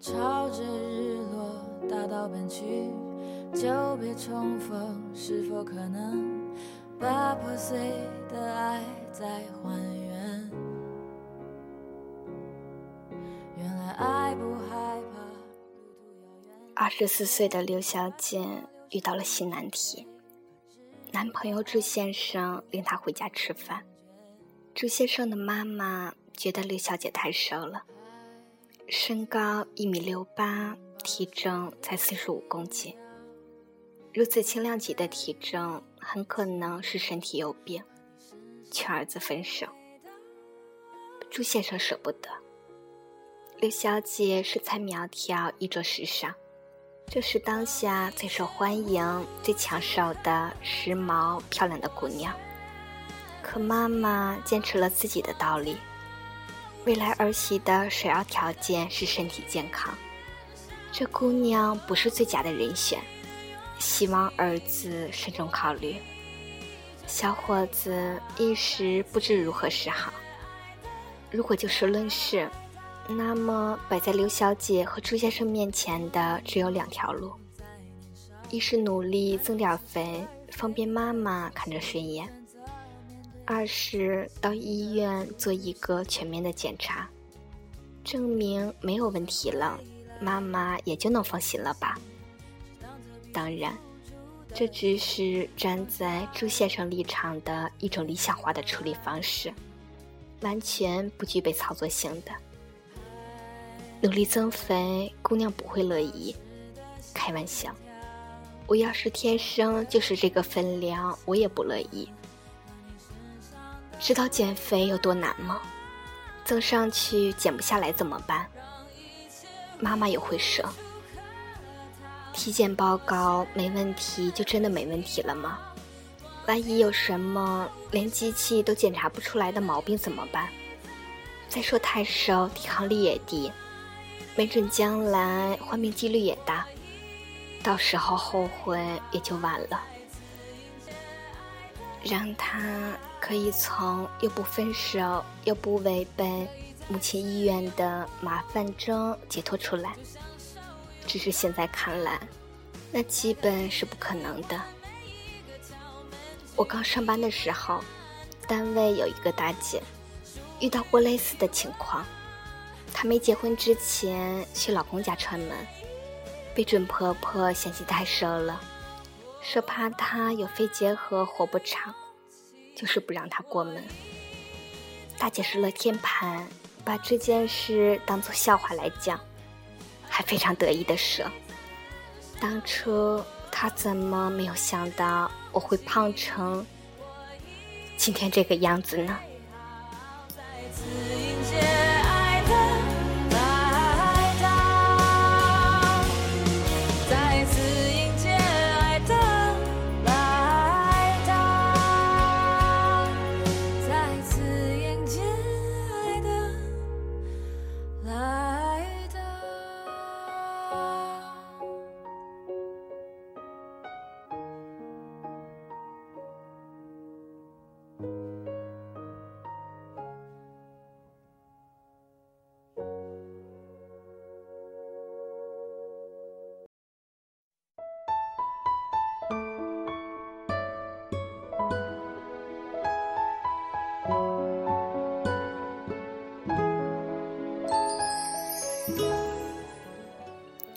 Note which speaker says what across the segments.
Speaker 1: 朝着日落大道奔去，久别重逢，是否可能把破碎的爱再还原？
Speaker 2: 二十四岁的刘小姐遇到了新难题，男朋友朱先生领她回家吃饭，朱先生的妈妈觉得刘小姐太瘦了。身高一米六八，体重才四十五公斤。如此轻量级的体重，很可能是身体有病。劝儿子分手，朱先生舍不得。刘小姐身材苗条，衣着时尚，这是当下最受欢迎、最抢手的时髦漂亮的姑娘。可妈妈坚持了自己的道理。未来儿媳的首要条件是身体健康，这姑娘不是最佳的人选，希望儿子慎重考虑。小伙子一时不知如何是好。如果就事论事，那么摆在刘小姐和朱先生面前的只有两条路：一是努力增点肥，方便妈妈看着顺眼。二是到医院做一个全面的检查，证明没有问题了，妈妈也就能放心了吧。当然，这只是站在朱先生立场的一种理想化的处理方式，完全不具备操作性的。努力增肥，姑娘不会乐意。开玩笑，我要是天生就是这个分量，我也不乐意。知道减肥有多难吗？增上去减不下来怎么办？妈妈也会说：“体检报告没问题，就真的没问题了吗？万一有什么连机器都检查不出来的毛病怎么办？再说太瘦，抵抗力也低，没准将来患病几率也大，到时候后悔也就晚了。”让他。可以从又不分手又不违背母亲意愿的麻烦中解脱出来，只是现在看来，那基本是不可能的。我刚上班的时候，单位有一个大姐，遇到过类似的情况。她没结婚之前去老公家串门，被准婆婆嫌弃太瘦了，说怕她有肺结核活不长。就是不让她过门。大姐是乐天盘，把这件事当做笑话来讲，还非常得意的说：“当初她怎么没有想到我会胖成今天这个样子呢？”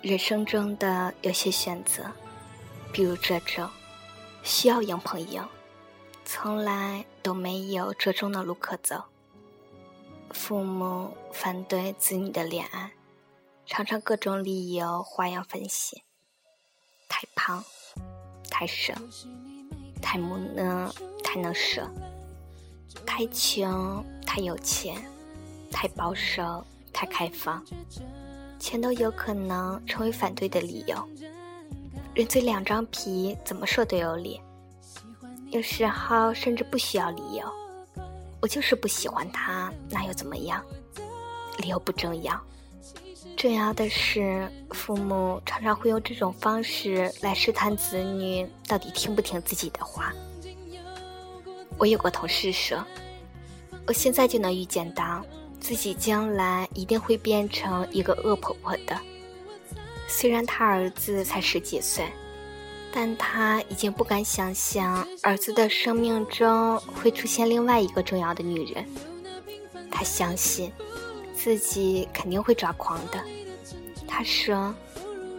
Speaker 2: 人生中的有些选择，比如这种需要硬碰硬，从来都没有折中的路可走。父母反对子女的恋爱，常常各种理由花样分析：太胖、太瘦、太木讷、太能舍、太穷、太有钱、太保守、太开放。全都有可能成为反对的理由。人嘴两张皮，怎么说都有理。有时候甚至不需要理由，我就是不喜欢他，那又怎么样？理由不重要，重要的是，父母常常会用这种方式来试探子女到底听不听自己的话。我有个同事说，我现在就能预见到自己将来一定会变成一个恶婆婆的。虽然她儿子才十几岁，但她已经不敢想象儿子的生命中会出现另外一个重要的女人。他相信自己肯定会抓狂的。他说：“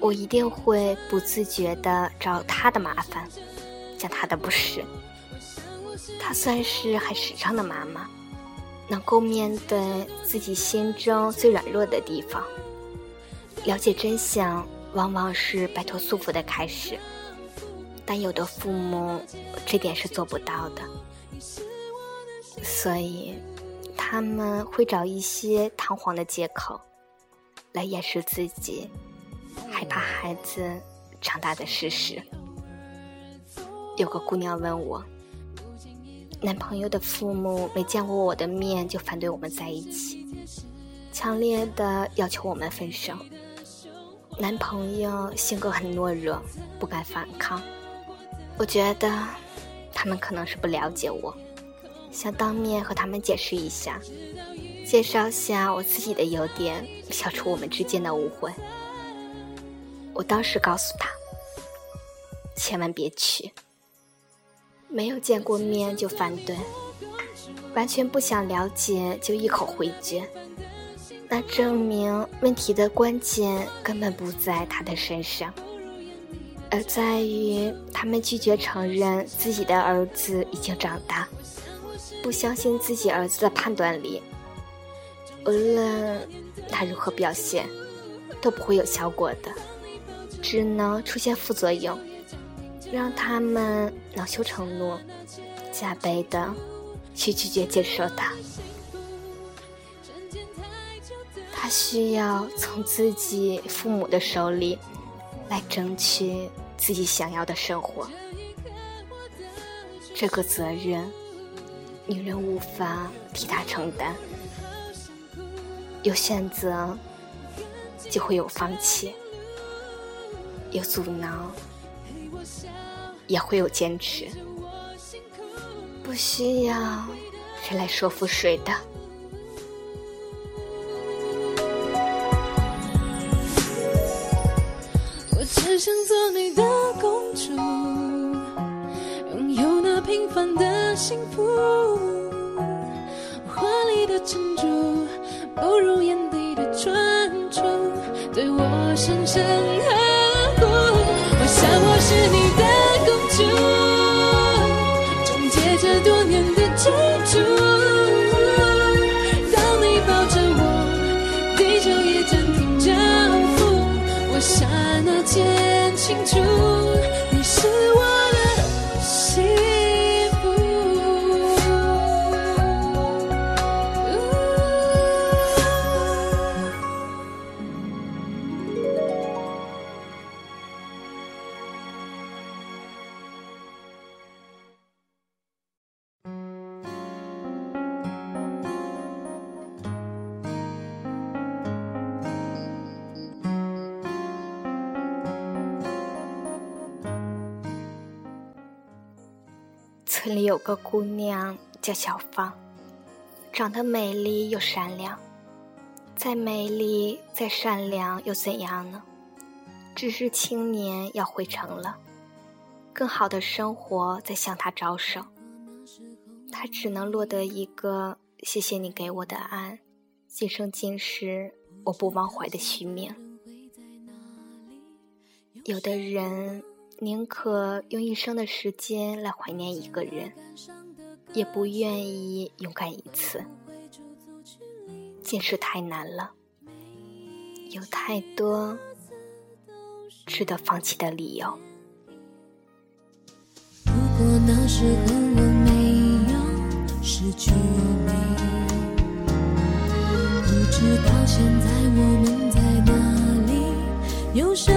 Speaker 2: 我一定会不自觉地找他的麻烦，讲他的不是。他算是很实诚的妈妈，能够面对自己心中最软弱的地方。”了解真相，往往是摆脱束缚的开始，但有的父母这点是做不到的，所以他们会找一些堂皇的借口来掩饰自己害怕孩子长大的事实。有个姑娘问我，男朋友的父母没见过我的面就反对我们在一起，强烈的要求我们分手。男朋友性格很懦弱，不敢反抗。我觉得他们可能是不了解我，想当面和他们解释一下，介绍下我自己的优点，消除我们之间的误会。我当时告诉他，千万别去。没有见过面就反对，完全不想了解就一口回绝。那证明问题的关键根本不在他的身上，而在于他们拒绝承认自己的儿子已经长大，不相信自己儿子的判断力。无论他如何表现，都不会有效果的，只能出现副作用，让他们恼羞成怒，加倍的去拒绝接受他。他需要从自己父母的手里来争取自己想要的生活，这个责任女人无法替他承担。有选择，就会有放弃；有阻挠，也会有坚持。不需要谁来说服谁的。
Speaker 1: 我只想做你的公主，拥有那平凡的幸福。华丽的珍珠，不如眼底的专注，对我深深呵
Speaker 2: 村里有个姑娘叫小芳，长得美丽又善良。再美丽再善良又怎样呢？只是青年要回城了，更好的生活在向他招手。他只能落得一个“谢谢你给我的爱，今生今世我不忘怀”的虚名。有的人。宁可用一生的时间来怀念一个人，也不愿意勇敢一次。见识太难了，有太多值得放弃的理由。
Speaker 1: 如果那时候我没有失去你，不知道现在我们在哪里，有什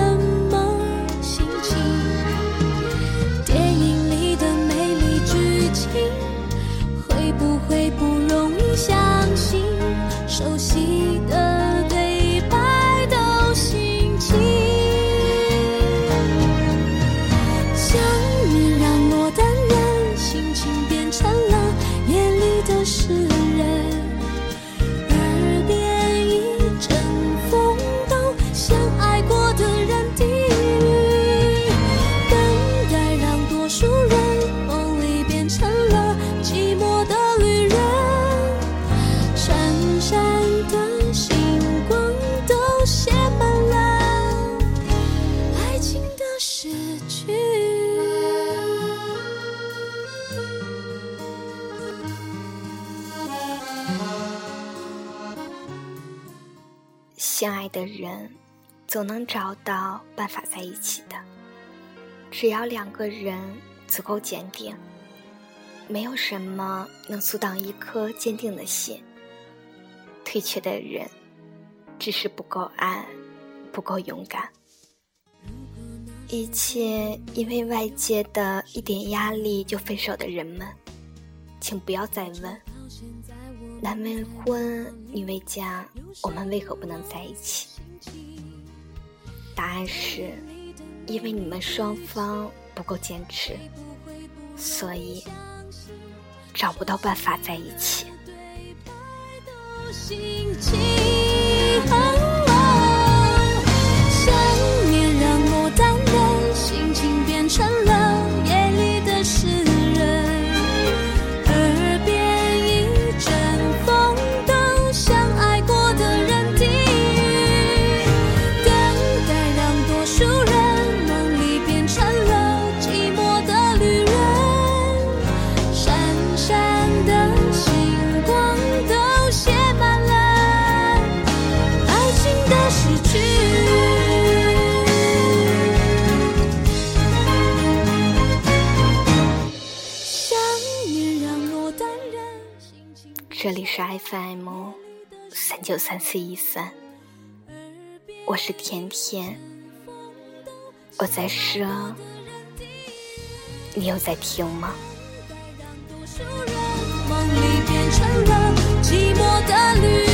Speaker 1: 相爱的人总能找到办法在一起的，只要两个人足够坚定，没有什么能阻挡一颗坚定的心。退却的人，只是不够爱，不够勇敢。一切因为外界的一点压力就分手的人们，请不要再问：男未婚，女未嫁，我们为何不能在一起？答案是，因为你们双方不够坚持，所以找不到办法在一起。心情。这里是 FM 三九三四一三，我是甜甜，我在说，你有在听吗？梦里变成了寂寞的。